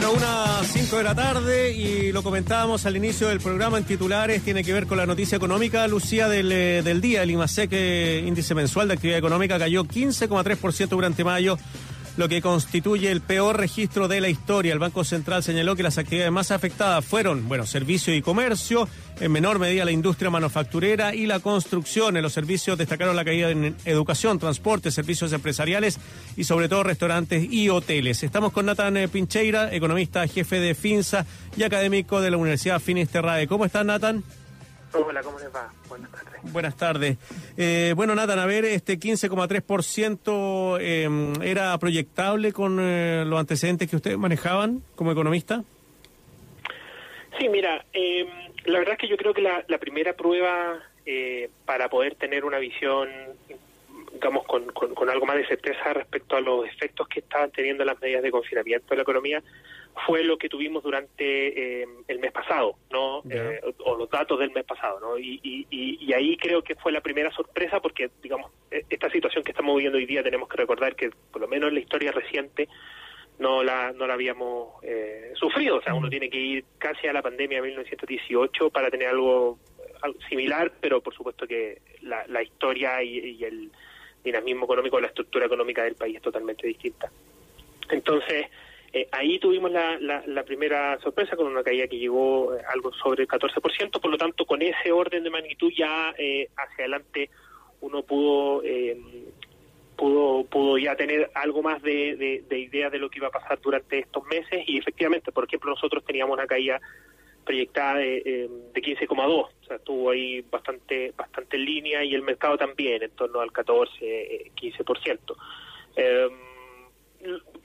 Bueno, una 5 de la tarde y lo comentábamos al inicio del programa en titulares, tiene que ver con la noticia económica, Lucía, del, eh, del día. El IMASEC, índice mensual de actividad económica, cayó 15,3% durante mayo lo que constituye el peor registro de la historia. El Banco Central señaló que las actividades más afectadas fueron, bueno, servicio y comercio, en menor medida la industria manufacturera y la construcción. En los servicios destacaron la caída en educación, transporte, servicios empresariales y sobre todo restaurantes y hoteles. Estamos con Nathan eh, Pincheira, economista jefe de FINSA y académico de la Universidad Finisterrae. ¿Cómo estás, Nathan? Hola, ¿cómo les va? Buenas tardes. Buenas tardes. Eh, bueno, Nathan, a ver, este 15,3% eh, era proyectable con eh, los antecedentes que ustedes manejaban como economista. Sí, mira, eh, la verdad es que yo creo que la, la primera prueba eh, para poder tener una visión, digamos, con, con, con algo más de certeza respecto a los efectos que estaban teniendo las medidas de confinamiento de la economía fue lo que tuvimos durante eh, el mes pasado, ¿no? Eh, o, o los datos del mes pasado, ¿no? Y, y, y, ahí creo que fue la primera sorpresa porque, digamos, eh, esta situación que estamos viviendo hoy día tenemos que recordar que, por lo menos en la historia reciente, no la, no la habíamos eh, sufrido. O sea, uno tiene que ir casi a la pandemia de 1918 para tener algo, algo similar, pero por supuesto que la, la historia y, y el dinamismo económico, la estructura económica del país es totalmente distinta. Entonces, eh, ahí tuvimos la, la, la primera sorpresa con una caída que llegó eh, algo sobre el 14%, por lo tanto, con ese orden de magnitud ya eh, hacia adelante uno pudo eh, pudo pudo ya tener algo más de, de, de idea de lo que iba a pasar durante estos meses. Y efectivamente, por ejemplo, nosotros teníamos una caída proyectada de, de 15,2, o sea, estuvo ahí bastante bastante en línea y el mercado también, en torno al 14, eh, 15%.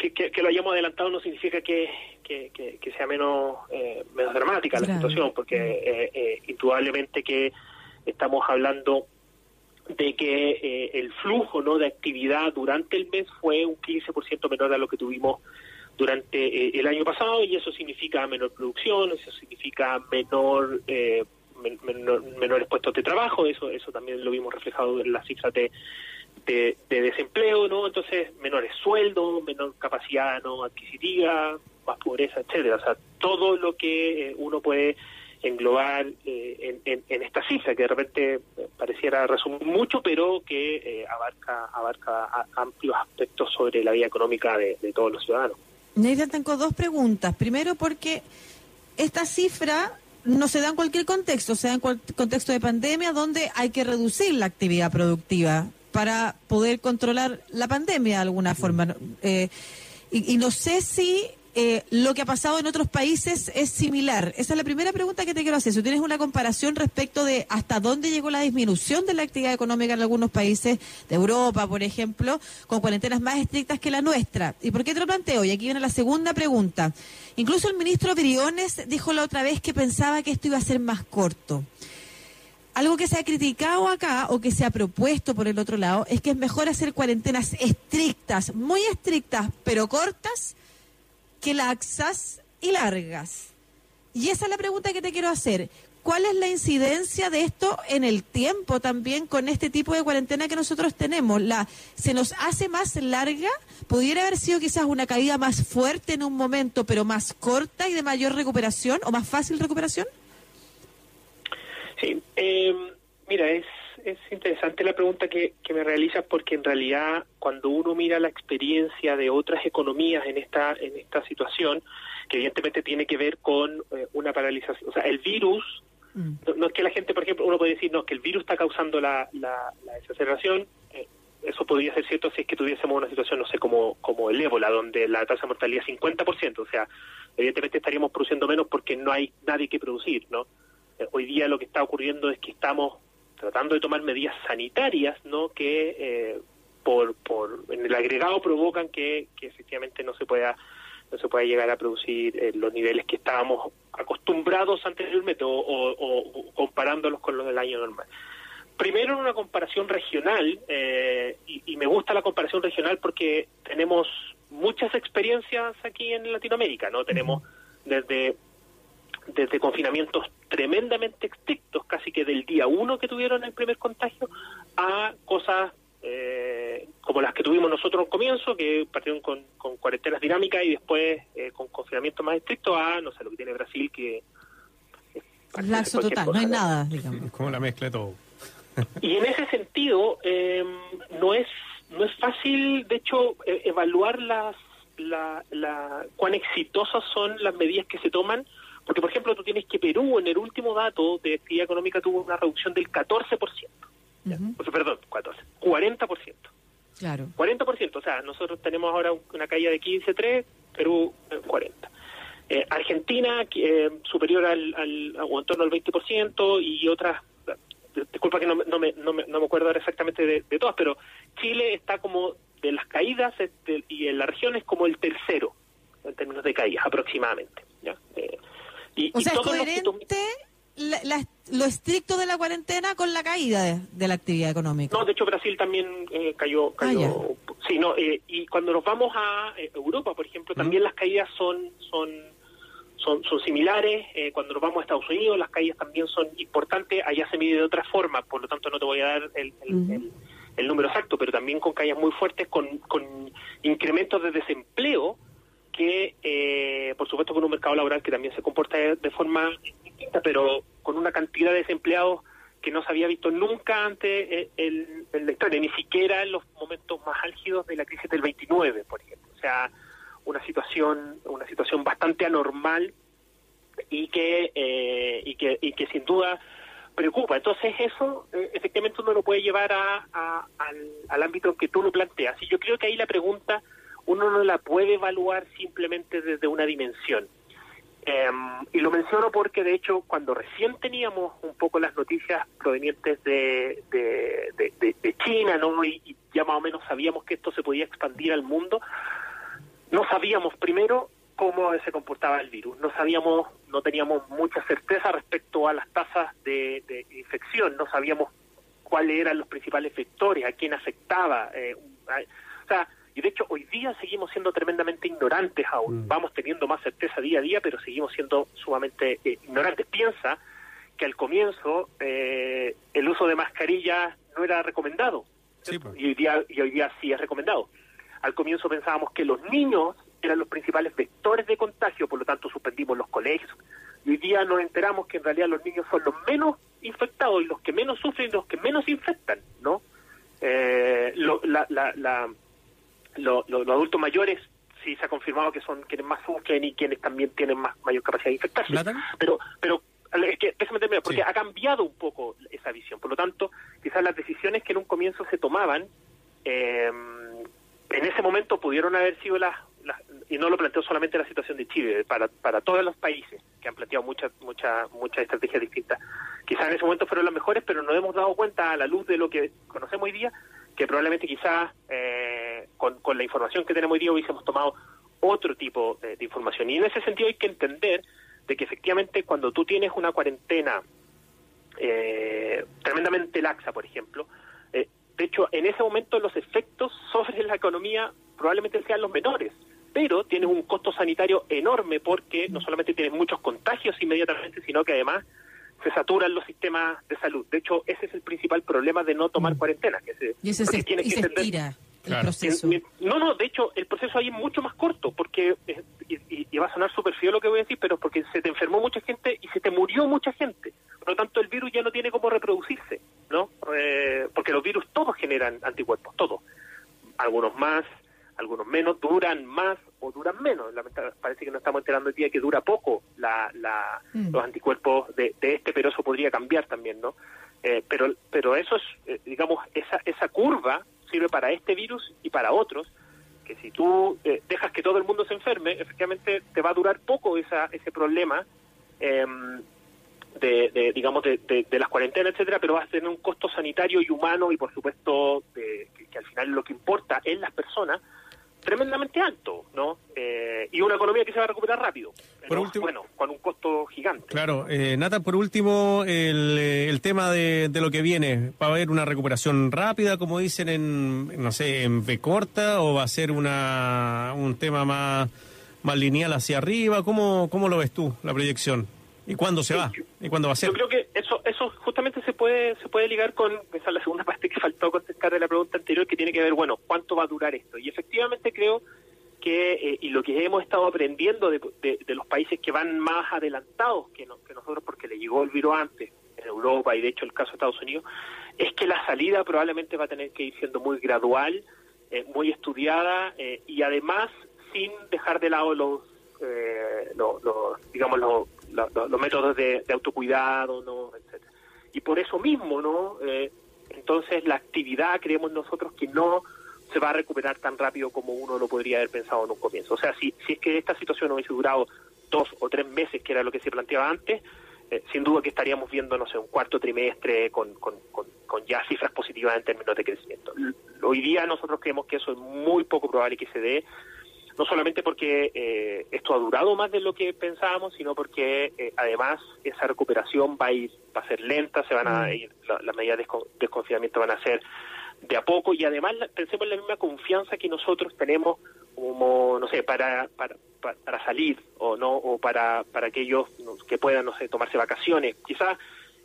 Que, que, que lo hayamos adelantado no significa que, que, sea menos, eh, menos dramática la Claro. situación, porque eh, eh, indudablemente que estamos hablando de que eh, el flujo no de actividad durante el mes fue un 15% menor a lo que tuvimos durante eh, el año pasado y eso significa menor producción, eso significa menor eh, men- menor- menores puestos de trabajo, eso eso también lo vimos reflejado en las cifras de, de, de desempleo, ¿no? Entonces, menores sueldos, menor capacidad no adquisitiva, más pobreza, etcétera. O sea, todo lo que eh, uno puede englobar eh, en, en, en esta cifra, que de repente eh, pareciera resumir mucho, pero que eh, abarca abarca amplios aspectos sobre la vida económica de, todos los ciudadanos. Nathan, tengo dos preguntas. Primero, porque esta cifra no se da en cualquier contexto, se da en cual- contexto de pandemia donde hay que reducir la actividad productiva para poder controlar la pandemia de alguna forma. Eh, y, y no sé si eh, lo que ha pasado en otros países es similar. Esa es la primera pregunta que te quiero hacer. Si tienes una comparación respecto de hasta dónde llegó la disminución de la actividad económica en algunos países de Europa, por ejemplo, con cuarentenas más estrictas que la nuestra. ¿Y por qué te lo planteo? Y aquí viene la segunda pregunta. Incluso el ministro Briones dijo la otra vez que pensaba que esto iba a ser más corto. Algo que se ha criticado acá o que se ha propuesto por el otro lado es que es mejor hacer cuarentenas estrictas, muy estrictas, pero cortas, que laxas y largas. Y esa es la pregunta que te quiero hacer. ¿Cuál es la incidencia de esto en el tiempo también con este tipo de cuarentena que nosotros tenemos? La, ¿Se nos hace más larga? ¿Pudiera haber sido quizás una caída más fuerte en un momento, pero más corta y de mayor recuperación o más fácil recuperación? Sí, eh, mira, es, es interesante la pregunta que, que me realizas porque en realidad cuando uno mira la experiencia de otras economías en esta en esta situación, que evidentemente tiene que ver con eh, una paralización, o sea, el virus, Mm. no, no es que la gente, por ejemplo, uno puede decir, no, es que el virus está causando la, la, la desaceleración, eh, eso podría ser cierto si es que tuviésemos una situación, no sé, como, como el ébola, donde la tasa de mortalidad es 50%, o sea, evidentemente estaríamos produciendo menos porque no hay nadie que producir, ¿no? Eh, hoy día lo que está ocurriendo es que estamos tratando de tomar medidas sanitarias, ¿no? Que eh, por, por en el agregado provocan que, que efectivamente no se pueda no se pueda llegar a producir eh, los niveles que estábamos acostumbrados anteriormente o, o- o- o comparándolos con los del año normal. Primero en una comparación regional, eh, y, y me gusta la comparación regional porque tenemos muchas experiencias aquí en Latinoamérica, ¿no? Tenemos desde desde confinamientos tremendamente estrictos, casi que del día uno que tuvieron el primer contagio, a cosas eh, eh, como las que tuvimos nosotros al comienzo, que partieron con, con cuarentenas dinámicas y después eh, con confinamiento más estricto, a, no sé, lo que tiene Brasil, que... Laxo total, no hay nada, digamos. Como la mezcla de todo. Y en ese sentido, eh, no es no es fácil, de hecho, e evaluar las la, la, cuán exitosas son las medidas que se toman, porque, por ejemplo, tú tienes que Perú, en el último dato de actividad económica, tuvo una reducción del 14%. Uh -huh. o sea, perdón, 14, 40%. Claro. 40%, o sea, nosotros tenemos ahora una caída de 15,3, Perú 40. Eh, Argentina eh, superior al, al, o en torno al 20% y otras disculpa que no, no, me, no, me, no me acuerdo ahora exactamente de, de, todas, pero Chile está como de las caídas este, y en la región es como el tercero en términos de caídas aproximadamente. Eh, y, o sea, y es coherente la, la, lo estricto de la cuarentena con la caída de, de, la actividad económica. No, de hecho Brasil también eh, cayó. cayó ah, sí, no, eh, y cuando nos vamos a Europa, por ejemplo, también mm. las caídas son son son, son similares. Eh, cuando nos vamos a Estados Unidos, las caídas también son importantes. Allá se mide de otra forma, por lo tanto no te voy a dar el, el, el, el número exacto, pero también con caídas muy fuertes, con, con incrementos de desempleo, que eh, por supuesto con un mercado laboral que también se comporta de, forma distinta, pero con una cantidad de desempleados que no se había visto nunca antes en, en la historia, ni siquiera en los momentos más álgidos de la crisis del 29, por ejemplo. O sea, una situación una situación bastante anormal y que eh, y que y que sin duda preocupa entonces eso eh, efectivamente uno lo puede llevar a, a, al, al, ámbito que tú lo planteas y yo creo que ahí la pregunta uno no la puede evaluar simplemente desde una dimensión. Eh, y lo menciono porque de hecho cuando recién teníamos un poco las noticias provenientes de, de, China no y, ya más o menos sabíamos que esto se podía expandir al mundo no sabíamos primero cómo se comportaba el virus, no sabíamos, no teníamos mucha certeza respecto a las tasas de, de infección, no sabíamos cuáles eran los principales vectores, a quién afectaba, eh, o sea, y de hecho hoy día seguimos siendo tremendamente ignorantes aún, mm. vamos teniendo más certeza día a día, pero seguimos siendo sumamente eh, ignorantes. Piensa que al comienzo eh, el uso de mascarillas no era recomendado, sí, pues. y, hoy día, y hoy día sí es recomendado. Al comienzo pensábamos que los niños eran los principales vectores de contagio, por lo tanto suspendimos los colegios. Y hoy día nos enteramos que en realidad los niños son los menos infectados y los que menos sufren y los que menos infectan, ¿no? Eh, lo, la, la, la, lo, lo, los adultos mayores sí se ha confirmado que son quienes más sufren y quienes también tienen más mayor capacidad de infectarse. Pero, pero es que déjame terminar, porque sí. ha cambiado un poco esa visión. Por lo tanto, quizás las decisiones que en un comienzo se tomaban eh, en ese momento pudieron haber sido las, las, y no lo planteo solamente la situación de Chile, para, para todos los países que han planteado muchas muchas muchas estrategias distintas. Quizás en ese momento fueron las mejores, pero nos hemos dado cuenta a la luz de lo que conocemos hoy día, que probablemente quizás eh, con, con la información que tenemos hoy día hubiésemos tomado otro tipo de, información. Y en ese sentido hay que entender de que efectivamente cuando tú tienes una cuarentena eh, tremendamente laxa, por ejemplo, eh, de hecho, en ese momento los efectos sobre la economía probablemente sean los menores, pero tienes un costo sanitario enorme porque no solamente tienes muchos contagios inmediatamente, sino que además se saturan los sistemas de salud. De hecho, ese es el principal problema de no tomar cuarentena. Que se, y ese se, tienes y que se estira el proceso. No, no, de hecho, el proceso ahí es mucho más corto, porque, y, y, y va a sonar súper feo lo que voy a decir, pero porque se te enfermó mucha gente y se te murió mucha gente. Por lo tanto, el virus ya no tiene cómo reproducirse, ¿no? Eh, porque los virus todos generan anticuerpos, todos. Algunos más, algunos menos, duran más o duran menos. Parece que nos estamos enterando el día que dura poco la, la, mm. los anticuerpos de, de, este, pero eso podría cambiar también, ¿no? Eh, pero, pero eso es, eh, digamos, esa, esa curva sirve para este virus y para otros, que si tú eh, dejas que todo el mundo se enferme, efectivamente te va a durar poco esa, ese problema eh, de, de, digamos, de, de, de, las cuarentenas, etcétera, pero vas a tener un costo sanitario y humano y, por supuesto, que, que, al final lo que importa en las personas, tremendamente alto, ¿no? Eh, y una economía que se va a recuperar rápido. Pero, por último, bueno, con un costo gigante. Claro, eh, Nata, por último, el, el tema de, de, lo que viene. ¿Va a haber una recuperación rápida, como dicen en, no sé, en B corta, o va a ser una un tema más, más lineal hacia arriba? ¿Cómo, ¿Cómo lo ves tú, la proyección? ¿Y cuándo se va? ¿Y cuándo va a ser? Yo creo que eso, eso justamente se puede se puede ligar con esa es la segunda parte que faltó contestar de la pregunta anterior que tiene que ver bueno cuánto va a durar esto. Y efectivamente creo que eh, y lo que hemos estado aprendiendo de, de, los países que van más adelantados que, que nosotros porque le llegó el virus antes en Europa y de hecho el caso de Estados Unidos es que la salida probablemente va a tener que ir siendo muy gradual eh, muy estudiada eh, y además sin dejar de lado los, eh, los, digamos los, los, métodos de, autocuidado no etcétera y por eso mismo no entonces la actividad creemos nosotros que no se va a recuperar tan rápido como uno lo podría haber pensado en un comienzo o sea si si es que esta situación hubiese durado dos o tres meses que era lo que se planteaba antes sin duda que estaríamos viendo, no sé, un cuarto trimestre con, con, ya cifras positivas en términos de crecimiento. Hoy día nosotros creemos que eso es muy poco probable que se dé, no solamente porque eh, esto ha durado más de lo que pensábamos, sino porque eh, además esa recuperación va a ir, va a ser lenta, se van a mm. ir, las medidas de desconfinamiento van a ser de a poco y además pensemos en la misma confianza que nosotros tenemos como, no sé, para, para, para salir o no o para, para aquellos que puedan, no sé, tomarse vacaciones. Quizás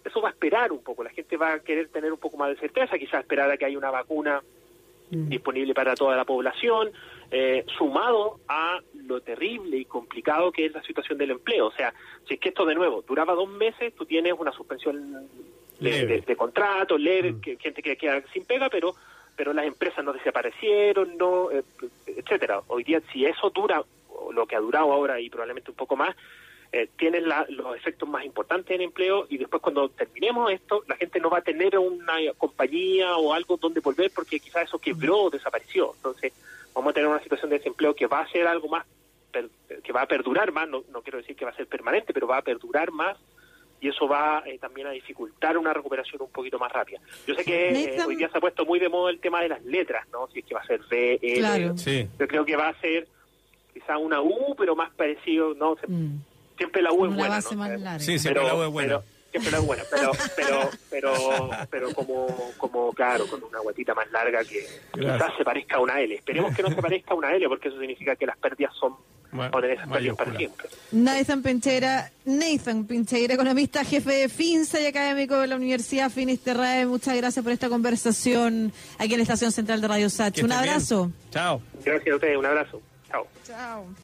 eso va a esperar un poco, la gente va a querer tener un poco más de certeza, quizás esperar a que haya una vacuna mm. disponible para toda la población, eh, sumado a lo terrible y complicado que es la situación del empleo. O sea, si es que esto de nuevo duraba dos meses, tú tienes una suspensión de, contrato, leve, mm. que, gente que queda sin pega, pero pero las empresas no desaparecieron, no, eh, etcétera. Hoy día, si eso dura, lo que ha durado ahora y probablemente un poco más, eh, tienen los efectos más importantes en empleo y después cuando terminemos esto, la gente no va a tener una compañía o algo donde volver porque quizás eso quebró o desapareció. Entonces, vamos a tener una situación de desempleo que va a ser algo más, que va a perdurar más, no, no quiero decir que va a ser permanente, pero va a perdurar más y eso va eh, también a dificultar una recuperación un poquito más rápida. Yo sé que eh, hoy día se ha puesto muy de moda el tema de las letras, ¿no? Si es que va a ser B, L. Yo creo que va a ser quizá una U, pero más parecido, ¿no? Mm siempre la U es buena. Sí, siempre la U es buena. siempre la U es buena, pero, pero, pero, pero como, como, claro, con una guatita más larga que quizás se parezca a una L. Esperemos que no se parezca a una L, porque eso significa que las pérdidas son bueno, esas pérdidas para siempre. Nathan Pincheira, Nathan Pincheira, economista, jefe de FINSA y académico de la Universidad Finisterrae. Muchas gracias por esta conversación aquí en la Estación Central de Radio Sach. Un abrazo. Chao. Gracias a ustedes, un abrazo. Chao. Chao.